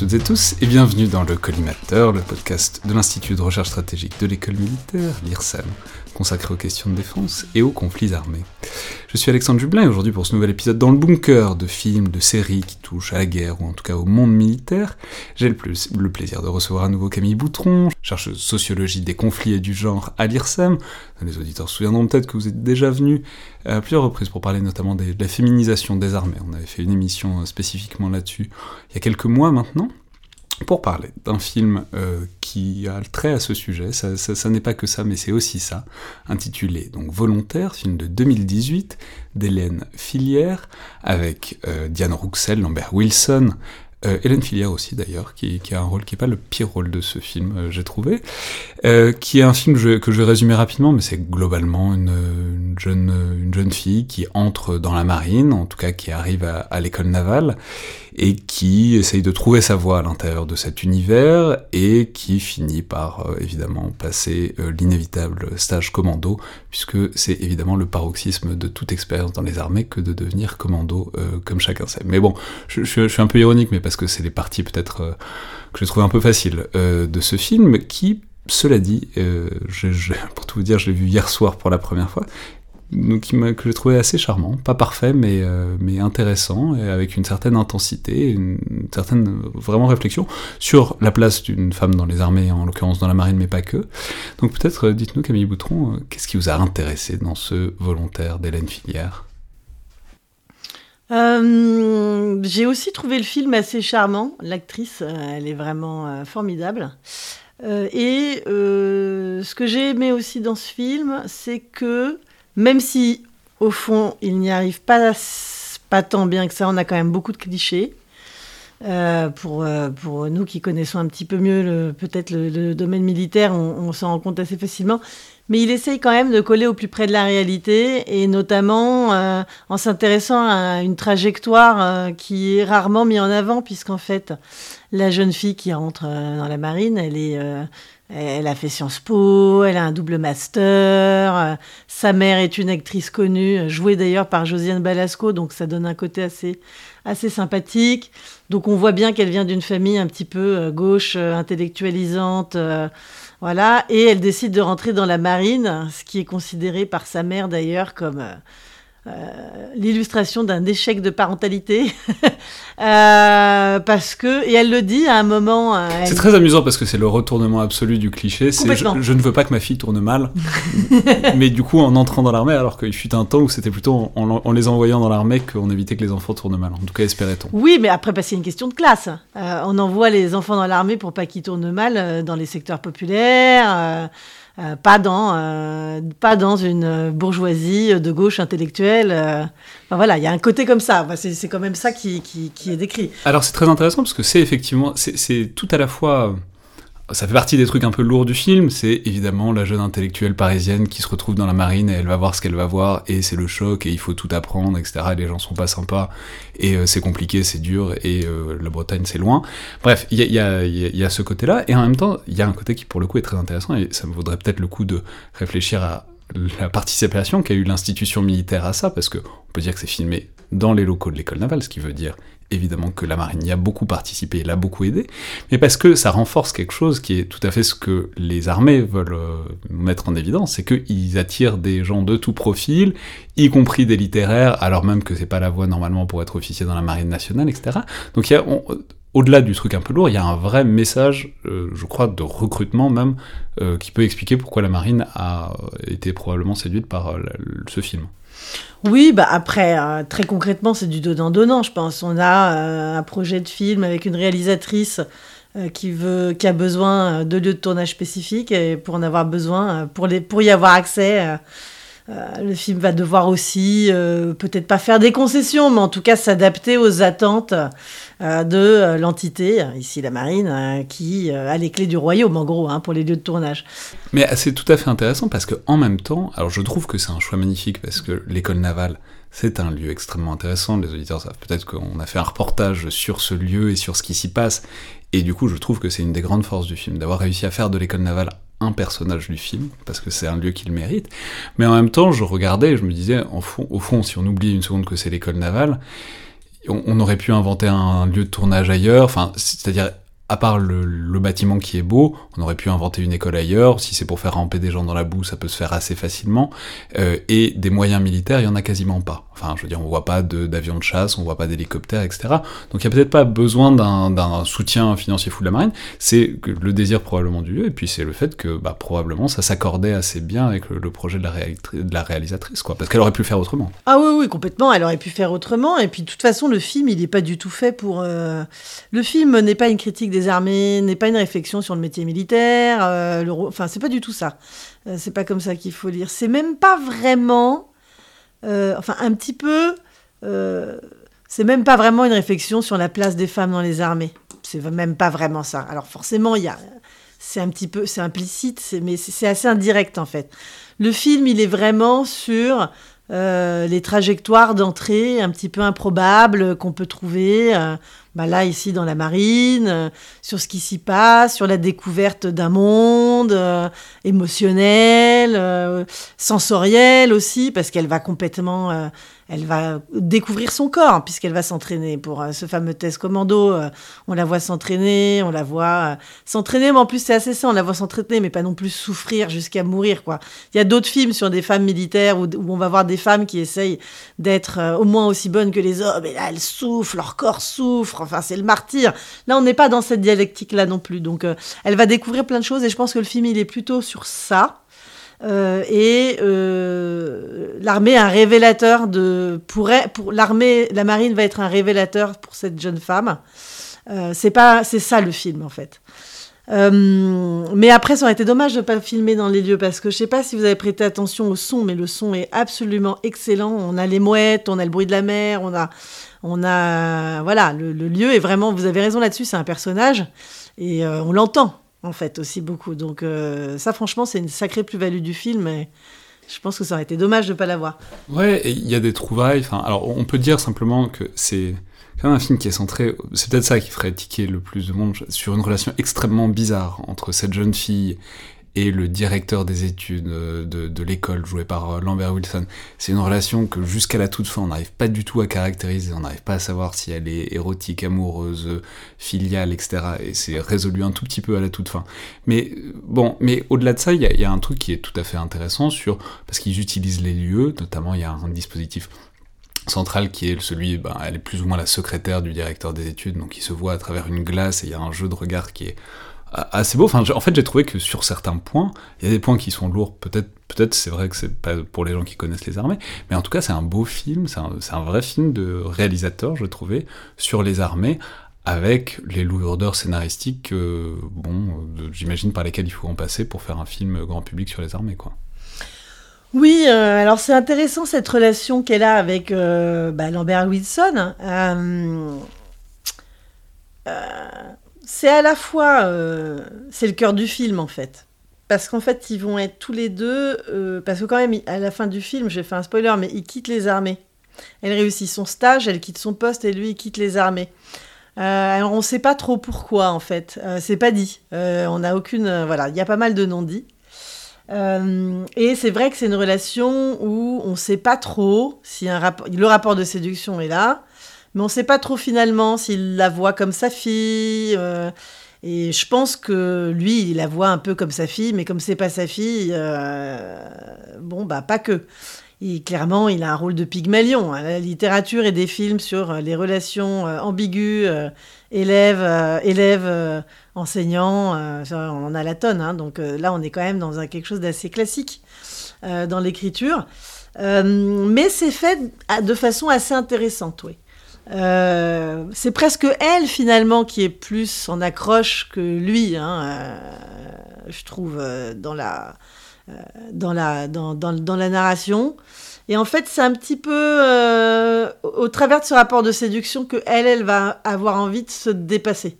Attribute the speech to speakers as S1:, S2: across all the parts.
S1: et et bienvenue dans le Collimateur, le podcast de l'Institut de recherche stratégique de l'école militaire, l'IRSEM, consacré aux questions de défense et aux conflits armés. Je suis Alexandre Jublin et aujourd'hui pour ce nouvel épisode dans le bunker de films, de séries qui touchent à la guerre ou en tout cas au monde militaire, j'ai le, le plaisir de recevoir à nouveau Camille Boutron, chercheuse sociologie des conflits et du genre à l'IRSEM. Les auditeurs se souviendront peut-être que vous êtes déjà venu à plusieurs reprises pour parler notamment de la féminisation des armées. On avait fait une émission spécifiquement là-dessus il y a quelques mois maintenant pour parler d'un film euh, qui a le trait à ce sujet, ça, n'est pas que ça, mais c'est aussi ça, intitulé donc Volontaire, film de 2018 d'Hélène Filière, avec euh, Diane Rouxel, Lambert Wilson, euh, Hélène Filière aussi d'ailleurs, qui, qui, a un rôle qui n'est pas le pire rôle de ce film, j'ai trouvé, qui est un film que je, vais résumer rapidement, mais c'est globalement une, une, jeune, une jeune fille qui entre dans la marine, en tout cas qui arrive à l'école navale, et qui essaye de trouver sa voie à l'intérieur de cet univers, et qui finit par euh, évidemment passer euh, l'inévitable stage commando, puisque c'est évidemment le paroxysme de toute expérience dans les armées que de devenir commando, euh, comme chacun sait. Mais bon, je, suis un peu ironique, mais parce que c'est les parties peut-être que j'ai trouvé un peu faciles de ce film, qui cela dit, je, je, pour tout vous dire, je l'ai vu hier soir pour la première fois, donc que j'ai trouvé assez charmant, pas parfait, mais, euh, mais intéressant, et avec une certaine intensité, une certaine vraiment réflexion sur la place d'une femme dans les armées, en l'occurrence dans la marine, mais pas que. Donc peut-être, euh, dites-nous Camille Boutron, euh, qu'est-ce qui vous a intéressé dans ce volontaire d'Hélène Filière?
S2: J'ai aussi trouvé le film assez charmant. L'actrice, elle est vraiment formidable. Et ce que j'ai aimé aussi dans ce film, c'est que même si au fond il n'y arrive pas, pas tant bien que ça, on a quand même beaucoup de clichés. Euh, pour, euh, pour nous qui connaissons un petit peu mieux peut-être le, domaine militaire, on, s'en rend compte assez facilement. Mais il essaye quand même de coller au plus près de la réalité et notamment euh, en s'intéressant à une trajectoire qui est rarement mise en avant puisqu'en fait la jeune fille qui rentre dans la marine, elle est elle a fait Sciences Po, elle a un double master, sa mère est une actrice connue, jouée d'ailleurs par Josiane Balasco, donc ça donne un côté assez, assez sympathique. Donc on voit bien qu'elle vient d'une famille un petit peu gauche, intellectualisante, voilà, et elle décide de rentrer dans la marine, ce qui est considéré par sa mère d'ailleurs comme euh, euh, l'illustration d'un échec de parentalité. euh, parce que, et elle le dit à un moment. euh,
S1: C'est
S2: elle-
S1: très amusant parce que c'est le retournement absolu du cliché, c'est je, ne veux pas que ma fille tourne mal, mais du coup en entrant dans l'armée, alors qu'il fut un temps où c'était plutôt en, en- en les envoyant dans l'armée qu'on évitait que les enfants tournent mal, en tout cas espérait-on.
S2: Oui, mais après, y a une question de classe. On envoie les enfants dans l'armée pour pas qu'ils tournent mal dans les secteurs populaires, euh, euh, pas, dans, euh, pas dans une bourgeoisie de gauche intellectuelle. euh. Voilà, il y a un côté comme ça. C'est quand même ça qui, qui, qui est décrit.
S1: Alors c'est très intéressant parce que c'est effectivement, c'est tout à la fois, ça fait partie des trucs un peu lourds du film, c'est évidemment la jeune intellectuelle parisienne qui se retrouve dans la marine et elle va voir ce qu'elle va voir et c'est le choc et il faut tout apprendre, etc. Et les gens sont pas sympas et euh, c'est compliqué, c'est dur et euh, la Bretagne c'est loin. Bref, il y a, y a ce côté-là et en même temps il y a un côté qui pour le coup est très intéressant et ça me vaudrait peut-être le coup de réfléchir à la participation qu'a eu l'institution militaire à ça, parce que on peut dire que c'est filmé dans les locaux de l'école navale, ce qui veut dire évidemment que la marine y a beaucoup participé l'a beaucoup aidé, mais parce que ça renforce quelque chose qui est tout à fait ce que les armées veulent euh, mettre en évidence, c'est qu'ils attirent des gens de tout profil, y compris des littéraires, alors même que c'est pas la voie normalement pour être officier dans la marine nationale, etc. Donc il y a, on- au-delà du truc un peu lourd, il y a un vrai message, euh, je crois, de recrutement même, euh, qui peut expliquer pourquoi la marine a euh, été probablement séduite par euh, ce film.
S2: Oui, bah après, euh, très concrètement, c'est du donnant-donnant, je pense. On a euh, un projet de film avec une réalisatrice euh, qui, veut, qui a besoin de lieux de tournage spécifiques et pour en avoir besoin, pour, les, pour y avoir accès, le film va devoir aussi euh, peut-être pas faire des concessions, mais en tout cas s'adapter aux attentes euh, de euh, l'entité, euh, ici la marine, euh, qui euh, a les clés du royaume, en gros, hein, pour les lieux de tournage.
S1: Mais euh, c'est tout à fait intéressant parce que en même temps, alors je trouve que c'est un choix magnifique parce que l'école navale, c'est un lieu extrêmement intéressant. Les auditeurs savent peut-être qu'on a fait un reportage sur ce lieu et sur ce qui s'y passe. Et du coup, je trouve que c'est une des grandes forces du film, d'avoir réussi à faire de l'école navale un personnage du film, parce que c'est un lieu qu'il mérite. Mais en même temps, je regardais je me disais, fond, au fond, si on oublie une seconde que c'est l'école navale, on, aurait pu inventer un lieu de tournage ailleurs, enfin, c'est-à-dire à part le, bâtiment qui est beau, on aurait pu inventer une école ailleurs. Si c'est pour faire ramper des gens dans la boue, ça peut se faire assez facilement. Euh, et des moyens militaires, il y en a quasiment pas. Enfin, je veux dire, on voit pas d'avions de, chasse, on voit pas d'hélicoptères, etc. Donc il y a peut-être pas besoin d'un soutien financier fou de la marine. C'est le désir probablement du lieu, et puis c'est le fait que bah, probablement ça s'accordait assez bien avec le, projet de la, de la, réalisatrice, quoi. Parce qu'elle aurait pu faire autrement.
S2: Ah oui, oui, complètement. Elle aurait pu faire autrement. Et puis de toute façon, le film, il n'est pas du tout fait pour. Euh, le film n'est pas une critique des armées, n'est pas une réflexion sur le métier militaire. Euh, le... Enfin, c'est pas du tout ça. Euh, c'est pas comme ça qu'il faut lire. C'est même pas vraiment. Euh, enfin, un petit peu. c'est même pas vraiment une réflexion sur la place des femmes dans les armées. C'est même pas vraiment ça. Alors forcément, il y a. C'est un petit peu, c'est implicite, mais c'est assez indirect en fait. Le film, il est vraiment sur les trajectoires d'entrée un petit peu improbables qu'on peut trouver bah là ici dans la marine, euh, sur ce qui s'y passe, sur la découverte d'un monde euh, émotionnel, euh, sensoriel aussi, parce qu'elle va complètement elle va découvrir son corps puisqu'elle va s'entraîner pour ce fameux test commando. On la voit s'entraîner, on la voit s'entraîner, mais en plus c'est assez ça, on la voit s'entraîner, mais pas non plus souffrir jusqu'à mourir quoi. Il y a d'autres films sur des femmes militaires où, on va voir des femmes qui essayent d'être au moins aussi bonnes que les hommes, et là elles souffrent, leur corps souffre, enfin c'est le martyr. Là on n'est pas dans cette dialectique là non plus, donc elle va découvrir plein de choses et je pense que le film il est plutôt sur ça. Euh, et euh, l'armée un révélateur de pour, pour l'armée la marine va être un révélateur pour cette jeune femme euh, c'est pas c'est ça le film en fait mais après ça aurait été dommage de pas filmer dans les lieux parce que je sais pas si vous avez prêté attention au son mais le son est absolument excellent on a les mouettes on a le bruit de la mer on a on a voilà le, lieu est vraiment vous avez raison là-dessus c'est un personnage et on l'entend en fait, aussi beaucoup. Donc euh, ça, franchement, c'est une sacrée plus-value du film. Et je pense que ça aurait été dommage de ne pas l'avoir.
S1: Ouais, il y a des trouvailles. Alors, on peut dire simplement que c'est quand même un film qui est centré, c'est peut-être ça qui ferait tiquer le plus de monde, sur une relation extrêmement bizarre entre cette jeune fille et le directeur des études euh, de, l'école joué par euh, Lambert Wilson. C'est une relation que jusqu'à la toute fin on n'arrive pas du tout à caractériser, on n'arrive pas à savoir si elle est érotique, amoureuse, filiale, etc. Et c'est résolu un tout petit peu à la toute fin. Mais bon, mais au-delà de ça, il y, a un truc qui est tout à fait intéressant sur parce qu'ils utilisent les lieux, notamment il y a un dispositif central qui est celui, ben, elle est plus ou moins la secrétaire du directeur des études, donc il se voit à travers une glace et il y a un jeu de regard qui est assez beau. Enfin, en fait, j'ai trouvé que sur certains points, il y a des points qui sont lourds. Peut-être, peut-être, c'est vrai que c'est pas pour les gens qui connaissent les armées, mais en tout cas, c'est un beau film. C'est un, vrai film de réalisateur, je trouvais, sur les armées, avec les lourdeurs scénaristiques, bon, j'imagine par lesquelles il faut en passer pour faire un film grand public sur les armées, quoi.
S2: Oui, euh, alors c'est intéressant cette relation qu'elle a avec euh, bah, Lambert Wilson. Euh, c'est à la fois, euh, c'est le cœur du film en fait. Parce qu'en fait, ils vont être tous les deux, euh, parce que quand même, à la fin du film, j'ai fait un spoiler, mais il quitte les armées. Elle réussit son stage, elle quitte son poste et lui, il quitte les armées. Euh, alors on ne sait pas trop pourquoi en fait, c'est pas dit. on n'a aucune, voilà, il y a pas mal de non-dits. et c'est vrai que c'est une relation où on ne sait pas trop si le rapport de séduction est là, mais on ne sait pas trop finalement s'il la voit comme sa fille. Euh, et je pense que lui, il la voit un peu comme sa fille, mais comme c'est pas sa fille, euh, bon, bah pas que. clairement, il a un rôle de pygmalion. Hein. La littérature et des films sur les relations euh, ambiguës, élèves, élèves enseignants, on en a la tonne. Hein. donc là, on est quand même dans un, quelque chose d'assez classique dans l'écriture. mais c'est fait de façon assez intéressante, oui. Euh, c'est presque elle finalement qui est plus en accroche que lui, hein, euh, je trouve, euh, dans la, dans, la, dans, dans, dans, la narration. Et en fait, c'est un petit peu au travers de ce rapport de séduction que elle, elle va avoir envie de se dépasser.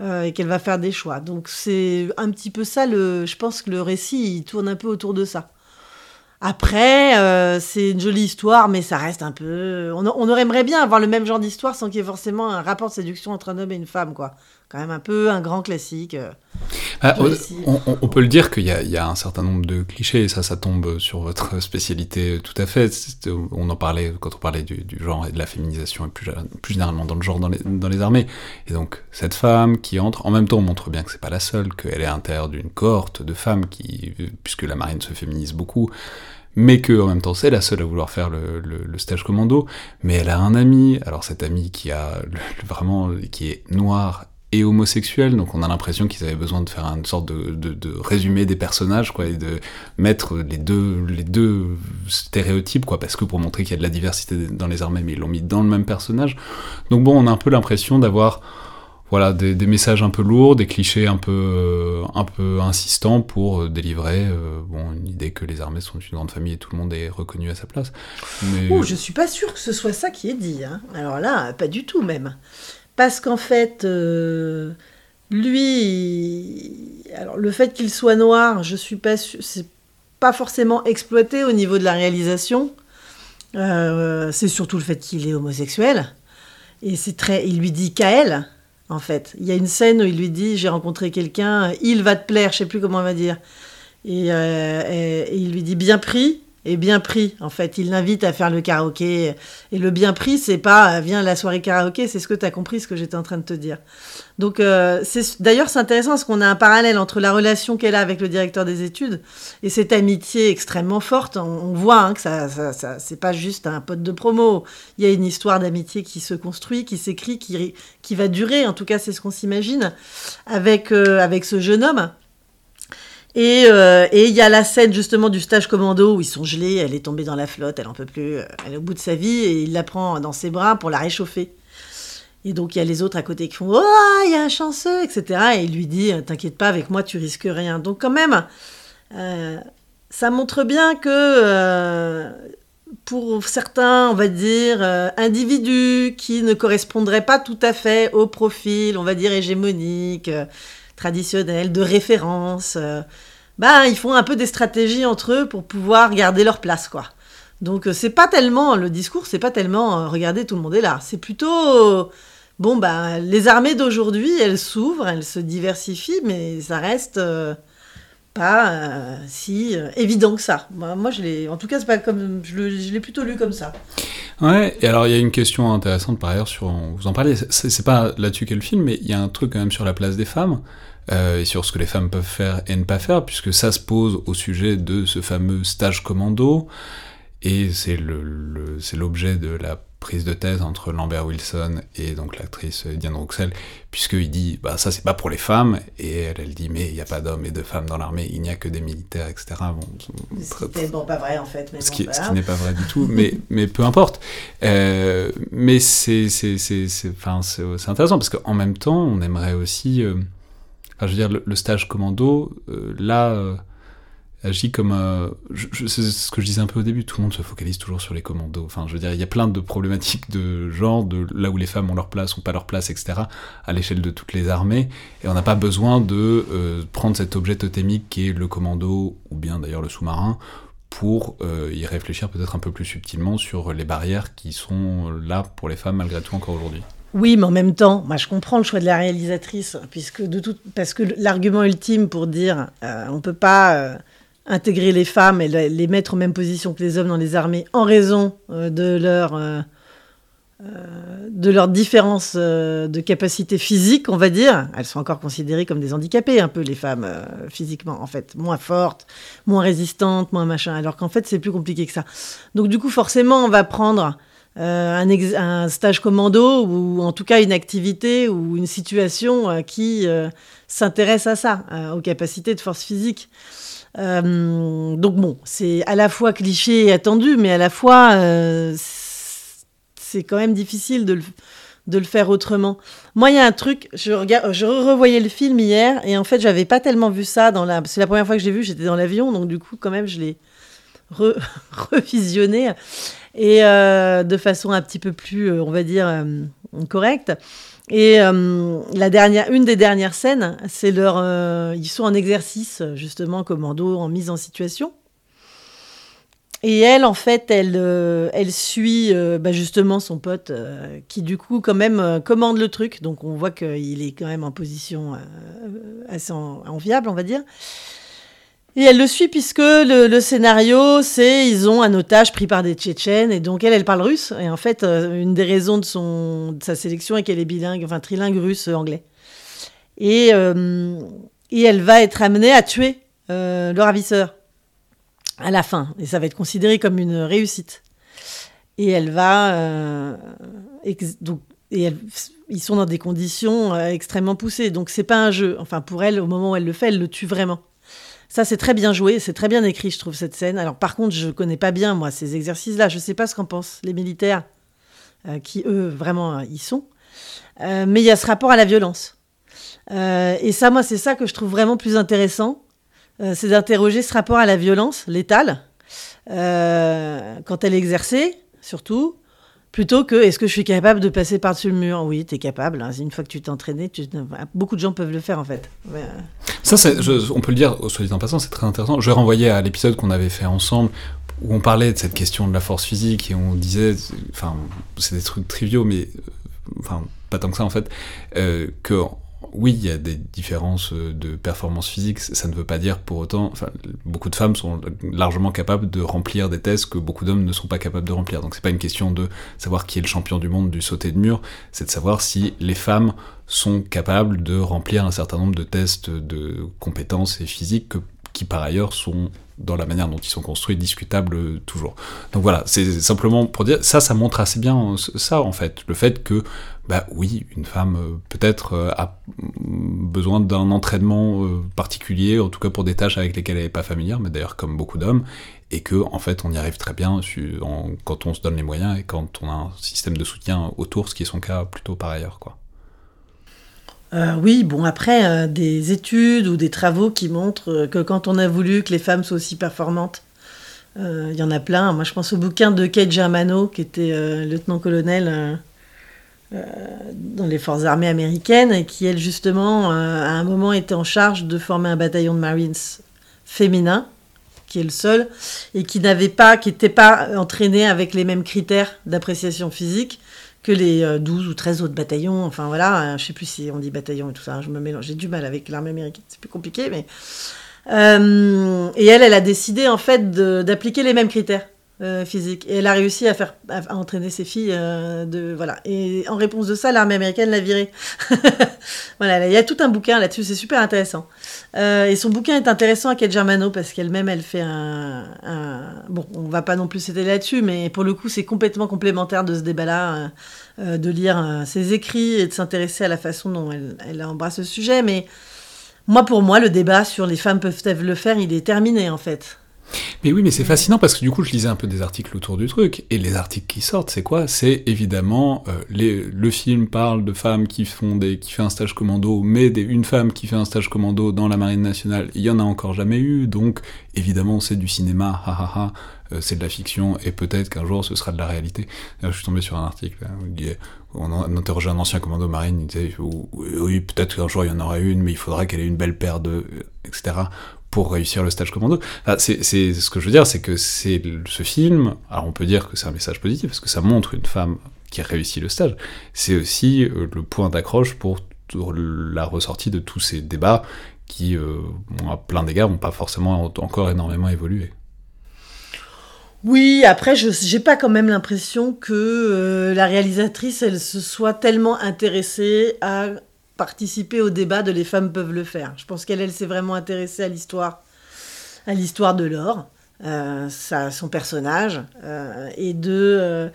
S2: et qu'elle va faire des choix. Donc c'est un petit peu ça, le, je pense que le récit, il tourne un peu autour de ça. Après, euh, c'est une jolie histoire, mais ça reste un peu. On, on aimerait bien avoir le même genre d'histoire sans qu'il y ait forcément un rapport de séduction entre un homme et une femme, quoi. Quand même un peu un grand classique. Euh.
S1: Ah, on, peut le dire qu'il y, y, a un certain nombre de clichés, et ça, ça tombe sur votre spécialité tout à fait. On en parlait quand on parlait du, genre et de la féminisation, et plus, plus généralement dans le genre dans les, dans les, armées. Et donc, cette femme qui entre, en même temps, on montre bien que c'est pas la seule, qu'elle est à l'intérieur d'une cohorte de femmes qui, puisque la marine se féminise beaucoup, mais que en même temps c'est la seule à vouloir faire le, le, stage commando, mais elle a un ami, alors cet ami qui a vraiment qui est noir et homosexuel, donc on a l'impression qu'ils avaient besoin de faire une sorte de, résumé des personnages, quoi, et de mettre les deux, les deux stéréotypes, quoi, parce que pour montrer qu'il y a de la diversité dans les armées, mais ils l'ont mis dans le même personnage. Donc bon, on a un peu l'impression d'avoir voilà, des, messages un peu lourds, des clichés un peu, euh, un peu insistants pour euh, délivrer euh, bon, une idée que les armées sont une grande famille et tout le monde est reconnu à sa place.
S2: Mais... Oh, je suis pas sûr que ce soit ça qui est dit. Hein. Alors là, pas du tout même. Parce qu'en fait, lui, alors le fait qu'il soit noir, je suis pas c'est pas forcément exploité au niveau de la réalisation. c'est surtout le fait qu'il est homosexuel. Et c'est très, il lui dit Kael, en fait. Il y a une scène où il lui dit J'ai rencontré quelqu'un, il va te plaire, je sais plus comment on va dire. Euh, et, il lui dit Bien pris et bien pris. En fait, il l'invite à faire le karaoké. Et le bien pris, c'est pas Viens la soirée karaoké, c'est ce que tu as compris, ce que j'étais en train de te dire. Donc, euh, d'ailleurs, c'est intéressant parce qu'on a un parallèle entre la relation qu'elle a avec le directeur des études et cette amitié extrêmement forte. On, voit hein, que ça, ça, c'est pas juste un pote de promo. Il y a une histoire d'amitié qui se construit, qui s'écrit, qui, qui va durer. En tout cas, c'est ce qu'on s'imagine avec, euh, avec ce jeune homme. Euh, et il y a la scène justement du stage commando où ils sont gelés, elle est tombée dans la flotte, elle en peut plus, elle est au bout de sa vie et il la prend dans ses bras pour la réchauffer. Et donc il y a les autres à côté qui font Oh, il y a un chanceux, etc. Et il lui dit T'inquiète pas, avec moi tu risques rien. Donc quand même, euh, ça montre bien que euh, pour certains, on va dire, euh, individus qui ne correspondraient pas tout à fait au profil, on va dire, hégémonique, traditionnel, de référence, bah, ils font un peu des stratégies entre eux pour pouvoir garder leur place, quoi. Donc c'est pas tellement le discours, c'est pas tellement regardez tout le monde est là, c'est plutôt Bon, bah, les armées d'aujourd'hui, elles s'ouvrent, elles se diversifient, mais ça reste euh, pas euh, si euh, évident que ça. Moi, je l'ai, en tout cas, pas comme, je, l'ai plutôt lu comme ça.
S1: Ouais, et alors il y a une question intéressante par ailleurs sur, vous en parlez, c'est, pas là-dessus qu'est le film, mais il y a un truc quand même sur la place des femmes. et sur ce que les femmes peuvent faire et ne pas faire, puisque ça se pose au sujet de ce fameux stage commando, et c'est, c'est l'objet de la prise de thèse entre Lambert Wilson et donc l'actrice Diane Ruxel, puisqu'il dit bah ça c'est pas pour les femmes, et elle, elle dit mais il n'y a pas d'hommes et de femmes dans l'armée, il n'y a que des militaires, etc.
S2: Bon, ce bon, pas vrai en fait.
S1: ce, qui, n'est pas vrai du tout, mais, mais peu importe. Euh, mais c'est intéressant parce qu'en même temps on aimerait aussi, euh, enfin, je veux dire le, stage commando, euh, là agit comme un... c'est ce que je disais un peu au début, tout le monde se focalise toujours sur les commandos. Enfin, je veux dire, il y a plein de problématiques de genre, de là où les femmes ont leur place ou pas leur place, etc., à l'échelle de toutes les armées, et on n'a pas besoin de euh, prendre cet objet totémique qui est le commando, ou bien d'ailleurs le sous-marin, pour euh, y réfléchir peut-être un peu plus subtilement sur les barrières qui sont là pour les femmes malgré tout encore aujourd'hui.
S2: Oui, mais en même temps, moi je comprends le choix de la réalisatrice, puisque de tout, parce que l'argument ultime pour dire euh, on peut pas intégrer les femmes et les mettre en même position que les hommes dans les armées en raison euh, de leur euh, euh, de différence de capacité physique, on va dire. Elles sont encore considérées comme des handicapées, un peu les femmes physiquement, en fait, moins fortes, moins résistantes, moins machin. Alors qu'en fait, c'est plus compliqué que ça. Donc du coup, forcément, on va prendre un, stage commando ou en tout cas une activité ou une situation qui s'intéresse à ça, aux capacités de force physique. Euh, donc bon, c'est à la fois cliché et attendu, mais à la fois euh, c'est quand même difficile de le, faire autrement. Moi, il y a un truc, je, regarde, je revoyais le film hier et en fait, j'avais pas tellement vu ça dans la. C'est la première fois que j'ai vu, j'étais dans l'avion, donc du coup, quand même, je l'ai revisionné et euh, de façon un petit peu plus, on va dire, correcte. Et euh, la dernière, une des dernières scènes, c'est leur, euh, ils sont en exercice justement commando, en mise en situation. et elle, en fait, elle, elle suit bah, justement son pote qui, du coup, quand même, commande le truc. Donc, on voit qu'il est quand même en position assez enviable, on va dire. Et elle le suit puisque le, scénario, c'est ils ont un otage pris par des Tchétchènes et donc elle, elle parle russe. Et en fait, euh, une des raisons de, son, de sa sélection est qu'elle est bilingue, enfin trilingue russe-anglais. Et, euh, et elle va être amenée à tuer euh, le ravisseur à la fin. Et ça va être considéré comme une réussite. Et elle va. donc, et ils sont dans des conditions extrêmement poussées. Donc c'est pas un jeu. Enfin, pour elle, au moment où elle le fait, elle le tue vraiment. Ça, c'est très bien joué, c'est très bien écrit, je trouve, cette scène. Alors, par contre, je connais pas bien, moi, ces exercices-là. Je sais pas ce qu'en pensent les militaires, euh, qui, eux, vraiment, euh, y sont. Euh, mais il y a ce rapport à la violence. et ça, moi, c'est ça que je trouve vraiment plus intéressant. c'est d'interroger ce rapport à la violence létale, quand elle est exercée, surtout, plutôt que est-ce que je suis capable de passer par-dessus le mur? Oui, tu es capable. Hein. Une fois que tu t'es entraîné, beaucoup de gens peuvent le faire en fait.
S1: Ça, on peut le dire, soit dit en passant, c'est très intéressant. Je vais renvoyer à l'épisode qu'on avait fait ensemble où on parlait de cette question de la force physique et on disait, enfin, c'est des trucs triviaux, mais enfin, pas tant que ça en fait, euh, que oui, il y a des différences euh, de performance physique, ça ne veut pas dire pour autant, beaucoup de femmes sont largement capables de remplir des tests que beaucoup d'hommes ne sont pas capables de remplir. Donc c'est pas une question de savoir qui est le champion du monde du sauter de mur, c'est de savoir si les femmes sont capables de remplir un certain nombre de tests de compétences et physiques qui par ailleurs sont dans la manière dont ils sont construits discutables toujours. Donc voilà, c'est simplement pour dire ça, ça montre assez bien ça en fait, le fait que bah oui, une femme euh, peut-être euh, a besoin d'un entraînement euh, particulier, en tout cas pour des tâches avec lesquelles elle n'est pas familière, mais d'ailleurs comme beaucoup d'hommes, et que en fait on y arrive très bien quand on se donne les moyens et quand on a un système de soutien autour, ce qui est son cas plutôt par ailleurs, quoi.
S2: Oui, bon, après, des études ou des travaux qui montrent que quand on a voulu que les femmes soient aussi performantes, il y en a plein. Moi, je pense au bouquin de Kate Germano, qui était lieutenant-colonel euh, dans les forces armées américaines et qui, elle, justement, euh, à un moment était en charge de former un bataillon de Marines féminin, qui est le seul, et qui n'avait pas, qui n'était pas entraîné avec les mêmes critères d'appréciation physique que les 12 euh, ou 13 autres bataillons. Enfin voilà, je sais plus si on dit bataillon et tout ça, je me mélange, j'ai du mal avec l'armée américaine, c'est plus compliqué, mais. et elle, elle a décidé en fait d'appliquer les mêmes critères. Euh, physique. Et elle a réussi à faire à, entraîner ses filles euh, de voilà. Et en réponse de ça, l'armée américaine l'a virée. voilà, il y a tout un bouquin là-dessus, c'est super intéressant. Euh, et son bouquin est intéressant à Kate Germano parce qu'elle-même elle fait un, bon, on va pas non plus s'étaler là-dessus, mais pour le coup c'est complètement complémentaire de ce débat-là, de lire ses écrits et de s'intéresser à la façon dont elle, elle embrasse le sujet. Mais moi, pour moi, le débat sur les femmes peuvent-elles le faire, il est terminé en fait.
S1: Mais oui, mais c'est fascinant parce que du coup, je lisais un peu des articles autour du truc, et les articles qui sortent, c'est quoi? C'est évidemment, euh, le film parle de femmes qui font des, qui fait un stage commando, mais une femme qui fait un stage commando dans la marine nationale, il y en a encore jamais eu, donc évidemment, c'est du cinéma, euh, c'est de la fiction, et peut-être qu'un jour ce sera de la réalité. je suis tombé sur un article où il disait, on, interrogeait un ancien commando marine, il disait, oui, peut-être qu'un jour il y en aura une, mais il faudra qu'elle ait une belle paire de, euh, etc pour réussir le stage commando. c'est, ce que je veux dire, c'est que c'est ce film, alors on peut dire que c'est un message positif, parce que ça montre une femme qui a réussi le stage, c'est aussi euh, le point d'accroche pour la ressortie de tous ces débats qui, euh, à plein d'égards, n'ont pas forcément encore énormément évolué.
S2: Oui, après, je j'ai pas quand même l'impression que euh, la réalisatrice, elle se soit tellement intéressée à participer au débat de les femmes peuvent le faire. Je pense qu'elle, elle, s'est vraiment intéressée à l'histoire, à l'histoire de l'or, euh, son personnage, euh, et de euh,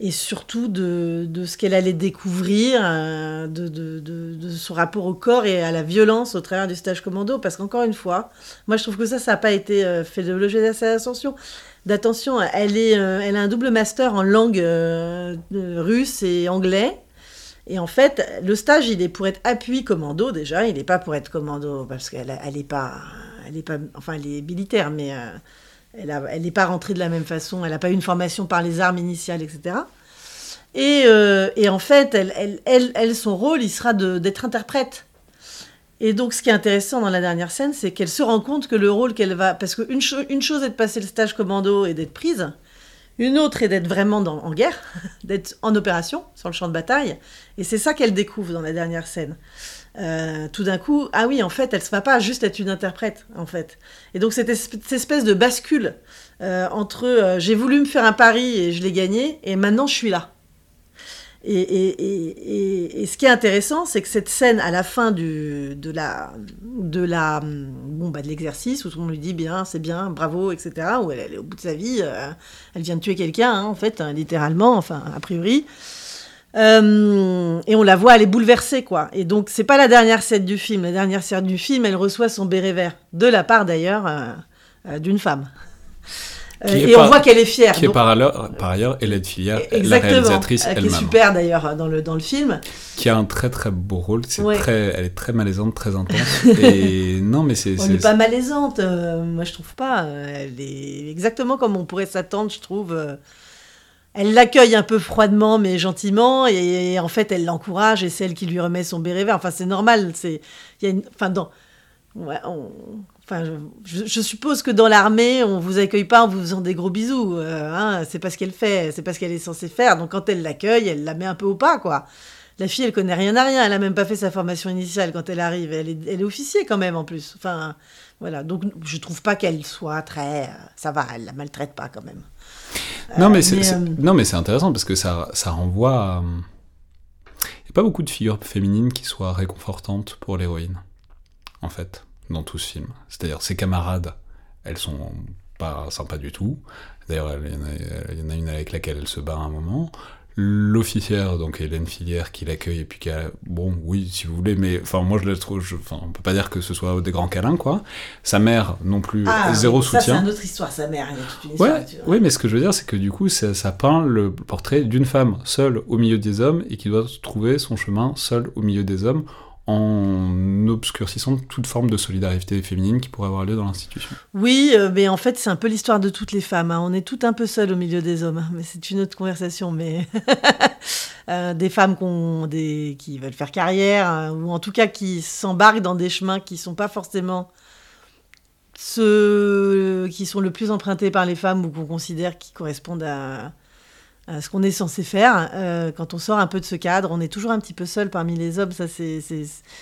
S2: et surtout de, de ce qu'elle allait découvrir, euh, de, de, de, son rapport au corps et à la violence au travers du stage commando. Parce qu'encore une fois, moi je trouve que ça, ça n'a pas été fait de l'objet d'attention. D'attention, elle, est, elle a un double master en langue russe et anglais. Et en fait, le stage, il est pour être appui commando déjà. Il n'est pas pour être commando parce qu'elle elle est pas, est pas, enfin, elle est militaire, mais euh, elle n'est pas rentrée de la même façon. Elle n'a pas eu une formation par les armes initiales, etc. Et, euh, et en fait, elle, son rôle, il sera d'être interprète. Et donc, ce qui est intéressant dans la dernière scène, c'est qu'elle se rend compte que le rôle qu'elle va. Parce qu'une une chose est de passer le stage commando et d'être prise, une autre est d'être vraiment en guerre, d'être en opération sur le champ de bataille. Et c'est ça qu'elle découvre dans la dernière scène. Euh, tout d'un coup, ah oui, en fait, elle ne va pas juste être une interprète, en fait. Et donc, cette espèce de bascule euh, entre euh, j'ai voulu me faire un pari et je l'ai gagné, et maintenant je suis là. Et, ce qui est intéressant, c'est que cette scène à la fin de la de la bon bah de l'exercice où on lui dit bien, c'est bien, bravo, etc. Où elle, est au bout de sa vie, elle vient de tuer quelqu'un, hein, en fait, hein, littéralement, enfin a priori. Euh, et on la voit, elle est bouleversée, quoi. Et donc, c'est pas la dernière scène du film. La dernière scène du film, elle reçoit son béret vert, de la part d'ailleurs euh, euh, d'une femme. Et on voit qu'elle est fière.
S1: Qui est par ailleurs, par ailleurs Hélène Filière, la réalisatrice elle-même.
S2: Qui est super d'ailleurs dans le, dans le film.
S1: Qui a un très très beau rôle. C'est très, elle est très malaisante, très intense. et non, mais c'est.
S2: Elle n'est pas malaisante. moi, je trouve pas. Elle est exactement comme on pourrait s'attendre, je trouve elle l'accueille un peu froidement mais gentiment et, en fait elle l'encourage et c'est elle qui lui remet son béret vert. Enfin c'est normal, c'est il y a une enfin dans enfin je, suppose que dans l'armée on vous accueille pas en vous faisant des gros bisous. Euh, hein, c'est pas ce qu'elle fait, c'est pas ce qu'elle est censée faire. Donc quand elle l'accueille, elle la met un peu au pas quoi. La fille, elle connaît rien à rien. Elle a même pas fait sa formation initiale quand elle arrive. Elle est, elle est officier quand même en plus. Enfin, voilà. Donc, je trouve pas qu'elle soit très. Ça va, elle la maltraite pas quand même.
S1: Non, mais c'est, euh, non, mais c'est intéressant parce que ça, ça renvoie à. Il n'y a pas beaucoup de figures féminines qui soient réconfortantes pour l'héroïne, en fait, dans tout ce film. C'est-à-dire, ses camarades, elles sont pas sympas du tout. D'ailleurs, il y, en a une avec laquelle elle se bat à un moment l'officière, donc Hélène Filière, qui l'accueille et puis qui a, bon, oui, si vous voulez, mais enfin, moi je la trouve, enfin, on peut pas dire que ce soit des grands câlins, quoi. Sa mère non plus,
S2: ah,
S1: zéro
S2: soutien.
S1: Ça, c'est
S2: une autre histoire, sa mère, il y a toute une
S1: histoire. Ouais, oui, mais ce que je veux dire, c'est que du coup, ça, ça peint le portrait d'une femme seule au milieu des hommes et qui doit trouver son chemin seule au milieu des hommes en obscurcissant toute forme de solidarité féminine qui pourrait avoir lieu dans l'institution.
S2: Oui, euh, mais en fait, c'est un peu l'histoire de toutes les femmes. Hein. On est toutes un peu seules au milieu des hommes, hein. mais c'est une autre conversation. Mais euh, des femmes qui veulent faire carrière, hein, ou en tout cas qui s'embarquent dans des chemins qui sont pas forcément ceux qui sont le plus empruntés par les femmes ou qu'on considère qui correspondent à euh, ce qu'on est censé faire. Euh, quand on sort un peu de ce cadre, on est toujours un petit peu seul parmi les hommes. Ça, c'est,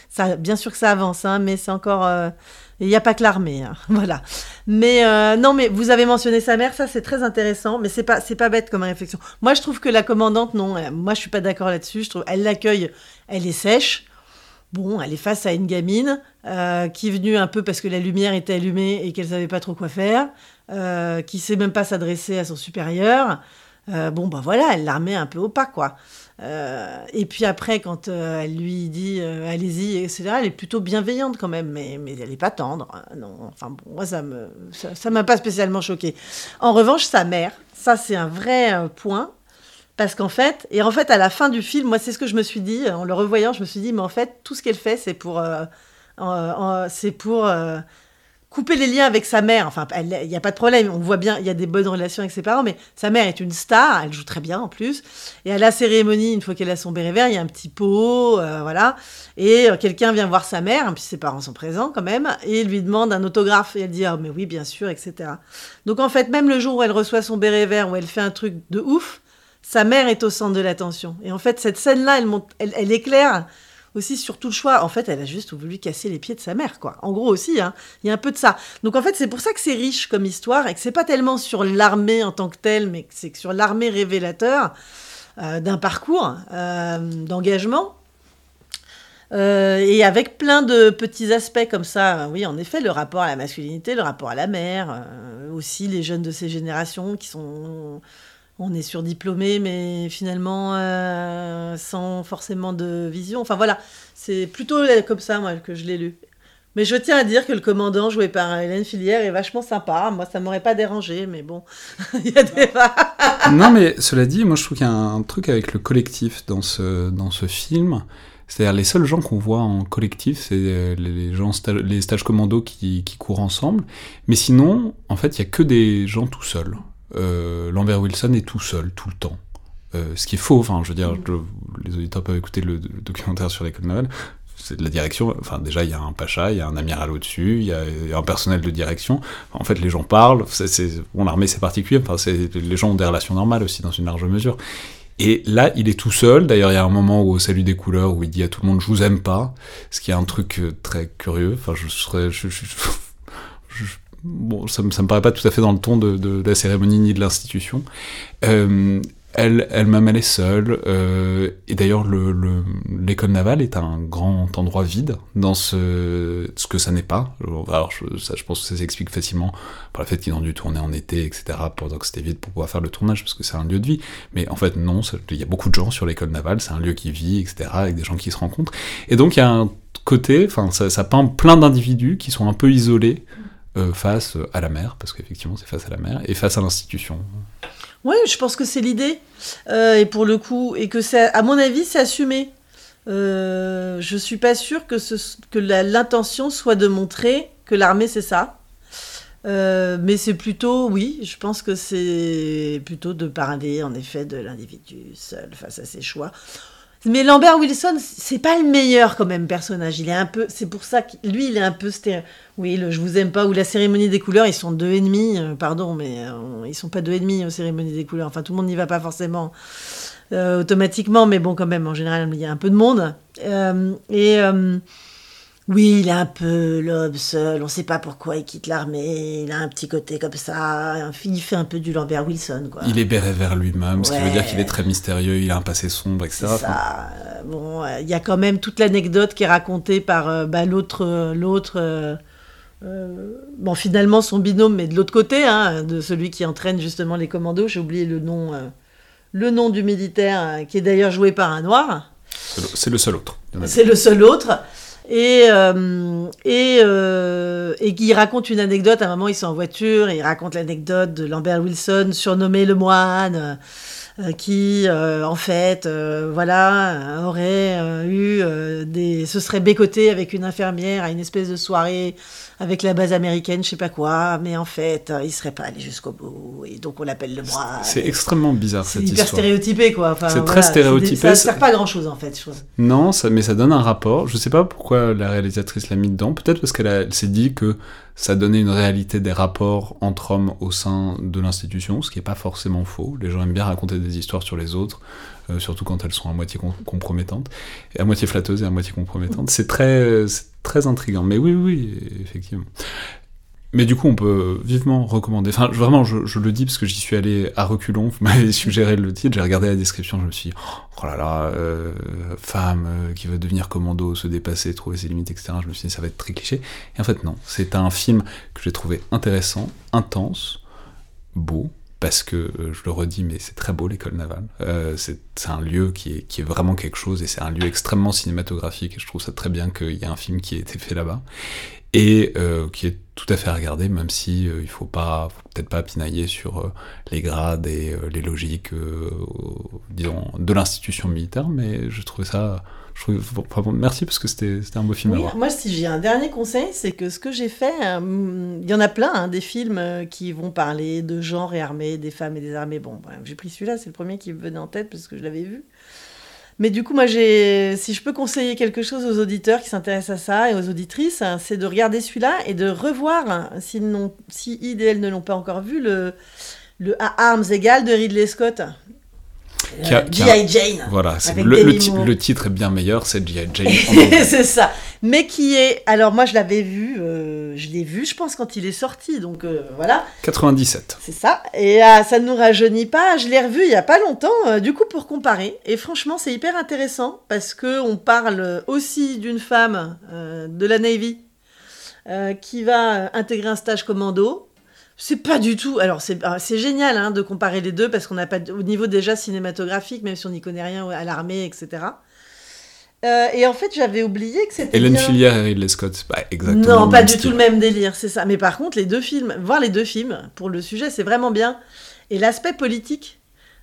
S2: ça, bien sûr que ça avance, hein, mais c'est encore. Euh, il n'y a pas que l'armée, hein, voilà. Mais non, mais vous avez mentionné sa mère, ça c'est très intéressant, mais c'est pas, c'est pas bête comme réflexion. Moi, je trouve que la commandante, non, moi je suis pas d'accord là-dessus. Je trouve, elle l'accueille, elle est sèche. Bon, elle est face à une gamine qui est venue un peu parce que la lumière était allumée et qu'elle savait pas trop quoi faire, qui sait même pas s'adresser à son supérieur. Euh, bon, bah voilà, elle la remet un peu au pas, quoi. Euh, et puis après, quand euh, elle lui dit allez-y, etc., elle est plutôt bienveillante quand même, mais, mais elle n'est pas tendre. Hein, non, enfin, bon, moi, ça me, ça, m'a pas spécialement choqué. En revanche, sa mère, ça, c'est un vrai point. Parce qu'en fait, et en fait, à la fin du film, moi, c'est ce que je me suis dit, en le revoyant, je me suis dit, mais en fait, tout ce qu'elle fait, c'est pour, c'est pour couper les liens avec sa mère. Enfin, il n'y a pas de problème. On voit bien, il y a des bonnes relations avec ses parents, mais sa mère est une star. Elle joue très bien en plus. Et à la cérémonie, une fois qu'elle a son béret vert, il y a un petit pot, euh, voilà. Et euh, quelqu'un vient voir sa mère, puis ses parents sont présents quand même, et lui demande un autographe. Et elle dit, ah, mais oui, bien sûr, etc. Donc en fait, même le jour où elle reçoit son béret vert, où elle fait un truc de ouf, sa mère est au centre de l'attention. Et en fait, cette scène-là, elle, elle, elle éclaire aussi sur tout le choix. En fait, elle a juste voulu casser les pieds de sa mère, quoi. En gros aussi, hein, il y a un peu de ça. Donc en fait, c'est pour ça que c'est riche comme histoire et que c'est pas tellement sur l'armée en tant que telle, mais que c'est sur l'armée révélateur euh, d'un parcours euh, d'engagement. Euh, et avec plein de petits aspects comme ça, oui, en effet, le rapport à la masculinité, le rapport à la mère, aussi les jeunes de ces générations qui sont on est surdiplômé, mais finalement euh, sans forcément de vision. Enfin voilà, c'est plutôt comme ça moi que je l'ai lu. Mais je tiens à dire que le commandant joué par Hélène Filière est vachement sympa. Moi, ça m'aurait pas dérangé, mais bon, il y a des.
S1: non, mais cela dit, moi je trouve qu'il y a un truc avec le collectif dans ce, dans ce film. C'est-à-dire les seuls gens qu'on voit en collectif, c'est euh, les gens les stages commandos qui, qui courent ensemble. Mais sinon, en fait, il y a que des gens tout seuls euh, Lambert Wilson est tout seul, tout le temps. Euh, ce qui est faux, enfin, je veux dire, les auditeurs peuvent écouter le, documentaire sur l'école Noël. c'est de la direction. Enfin, déjà, il y a un pacha, il y a un amiral au-dessus, il y, a un personnel de direction. en fait, les gens parlent. C'est, bon, l'armée, c'est particulier. Enfin, les gens ont des relations normales aussi, dans une large mesure. Et là, il est tout seul. D'ailleurs, il y a un moment où, au salut des couleurs, où il dit à tout le monde, je vous aime pas. Ce qui est un truc euh, très curieux. Enfin, je serais, je, bon, ça me, ça me paraît pas tout à fait dans le ton de, la cérémonie ni de l'institution. Euh, elle, elle est seule. Euh, et d'ailleurs, le, l'école navale est un grand endroit vide dans ce, ce que ça n'est pas. Alors, je, ça, je pense que ça s'explique facilement par le fait qu'ils ont dû tourner en été, etc., pendant que c'était vide pour pouvoir faire le tournage, parce que c'est un lieu de vie. Mais en fait, non, il y a beaucoup de gens sur l'école navale, c'est un lieu qui vit, etc., avec des gens qui se rencontrent. Et donc, il y a un côté, enfin, ça peint plein d'individus qui sont un peu isolés euh, face à la mer, parce qu'effectivement, c'est face à la mer, et face à l'institution.
S2: Oui, je pense que c'est l'idée. Euh, et pour le coup, et que c'est, à mon avis, c'est assumé. Euh, je suis pas sûre que, l'intention soit de montrer que l'armée c'est ça. Euh, mais c'est plutôt, oui, je pense que c'est plutôt de parler en effet de l'individu seul face à ses choix. Mais Lambert Wilson, c'est pas le meilleur quand même personnage. Il est un peu, c'est pour ça que lui, il est un peu stéréo. Oui, le Je vous aime pas ou la cérémonie des couleurs, ils sont deux ennemis. Euh, pardon, mais euh, ils sont pas deux ennemis aux cérémonies des couleurs. Enfin, tout le monde n'y va pas forcément euh, automatiquement, mais bon, quand même, en général, il y a un peu de monde. et oui, il est un peu l'homme seul, on sait pas pourquoi il quitte l'armée, il a un petit côté comme ça, il fait un peu du Lambert Wilson. Quoi.
S1: Il est béré vers lui-même, ce qui veut dire qu'il est très mystérieux, il a un passé sombre, etc.
S2: Ça. Bon, il y a quand même toute l'anecdote qui est racontée par euh, bah, l'autre... l'autre euh, euh, bon, finalement, son binôme, mais de l'autre côté, hein, de celui qui entraîne justement les commandos, j'ai oublié le nom, le nom du militaire, qui est d'ailleurs joué par un noir.
S1: C'est le seul autre.
S2: C'est le seul autre et, euh, et, euh, et qui raconte une anecdote. À un moment, ils sont en voiture et il raconte l'anecdote de Lambert Wilson, surnommé le moine, euh, qui, en fait, voilà, aurait eu des. se serait bécoté avec une infirmière à une espèce de soirée avec la base américaine, je sais pas quoi, mais en fait, euh, il serait pas allé jusqu'au bout, et donc on l'appelle le moi.
S1: C'est extrêmement bizarre cette histoire.
S2: C'est hyper stéréotypé, quoi.
S1: c'est très stéréotypé. Ça
S2: sert pas à grand chose, en fait, je.
S1: Non, ça, mais ça donne un rapport. Je sais pas pourquoi la réalisatrice l'a mis dedans. Peut-être parce qu'elle s'est dit que ça donnait une réalité des rapports entre hommes au sein de l'institution, ce qui est pas forcément faux. Les gens aiment bien raconter des histoires sur les autres. Euh, surtout quand elles sont à moitié compromettantes, et à moitié flatteuses et à moitié compromettantes. C'est très, très intriguant. Mais oui, oui, effectivement. Mais du coup, on peut vivement recommander. Enfin, vraiment, je, le dis parce que j'y suis allé à reculons. Vous m'avez suggéré le titre, j'ai regardé la description, je me suis dit, oh là là, euh, femme euh, qui veut devenir commando, se dépasser, trouver ses limites, etc. Je me suis dit, ça va être très cliché. Et en fait, non. C'est un film que j'ai trouvé intéressant, intense, beau, parce que, euh, je le redis, mais c'est très beau l'école navale. Euh, c'est un lieu qui est, vraiment quelque chose, et c'est un lieu extrêmement cinématographique, et je trouve ça très bien qu'il y ait un film qui ait été fait là-bas, et euh, qui est tout à fait à regarder, même si il faut pas, peut-être pas pinailler sur les grades et les logiques, disons, de l'institution militaire, mais je trouvais ça merci parce que c'était un beau film à voir.
S2: Moi, si j'ai un dernier conseil, c'est que ce que j'ai fait, euh, il y en a plein, hein, des films euh, qui vont parler de genre et armée, des femmes et des armées. Bon, j'ai pris celui-là, c'est le premier qui me venait en tête parce que je l'avais vu. Mais du coup, moi, j'ai, si je peux conseiller quelque chose aux auditeurs qui s'intéressent à ça et aux auditrices, hein, c'est de regarder celui-là et de revoir, hein, si, si IDL ne l'ont pas encore vu, le, le À armes égales de Ridley Scott. G.I. Jane.
S1: Voilà, le, titre est bien meilleur, c'est G.I. Jane.
S2: c'est ça. Mais qui est. Alors, moi, je l'avais vu, euh, je l'ai vu, je pense, quand il est sorti, donc euh, voilà.
S1: 97.
S2: C'est ça. Et ah, ça ne nous rajeunit pas. Je l'ai revu il y a pas longtemps, euh, du coup, pour comparer. Et franchement, c'est hyper intéressant parce qu'on parle aussi d'une femme de la Navy qui va intégrer un stage commando c'est pas du tout. Alors, c'est ah, génial hein, de comparer les deux parce qu'on n'a pas. Au niveau déjà cinématographique, même si on n'y connaît rien à l'armée, etc. Euh, et en fait, j'avais oublié que c'était.
S1: Hélène Filière et Ridley Scott, bah, exactement.
S2: Non, pas du tout le même délire, c'est ça. Mais par contre, les deux films, voir les deux films pour le sujet, c'est vraiment bien. Et l'aspect politique,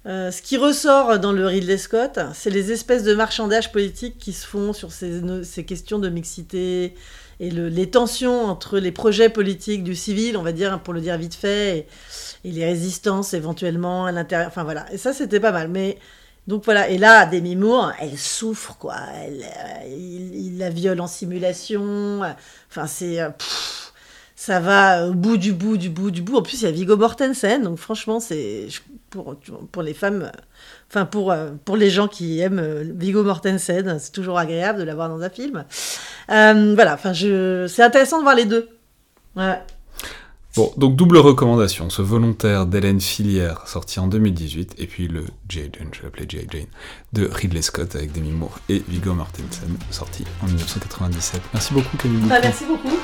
S2: euh, ce qui ressort dans le Ridley Scott, c'est les espèces de marchandages politiques qui se font sur ces, questions de mixité, et les tensions entre les projets politiques du civil, on va dire, pour le dire vite fait, et, les résistances éventuellement à l'intérieur. Enfin voilà, et ça c'était pas mal. Mais Donc voilà, et là, Demi Moore, elle souffre, quoi. Elle, euh, il, la viole en simulation. Enfin, c'est. Euh, ça va au bout du bout du bout du bout. En plus, il y a Viggo Mortensen, donc franchement, c'est pour, pour les femmes, enfin pour, pour les gens qui aiment Viggo Mortensen, c'est toujours agréable de l'avoir dans un film. voilà, enfin, je, c'est intéressant de voir les deux. Ouais.
S1: Bon, donc double recommandation, ce volontaire d'Hélène Filière, sorti en 2018, et puis le J. Jane, je l'appelais J. Jane, de Ridley Scott avec Demi Moore et Viggo Mortensen, sorti en 1997. Merci beaucoup Camille.
S2: Bah, merci beaucoup.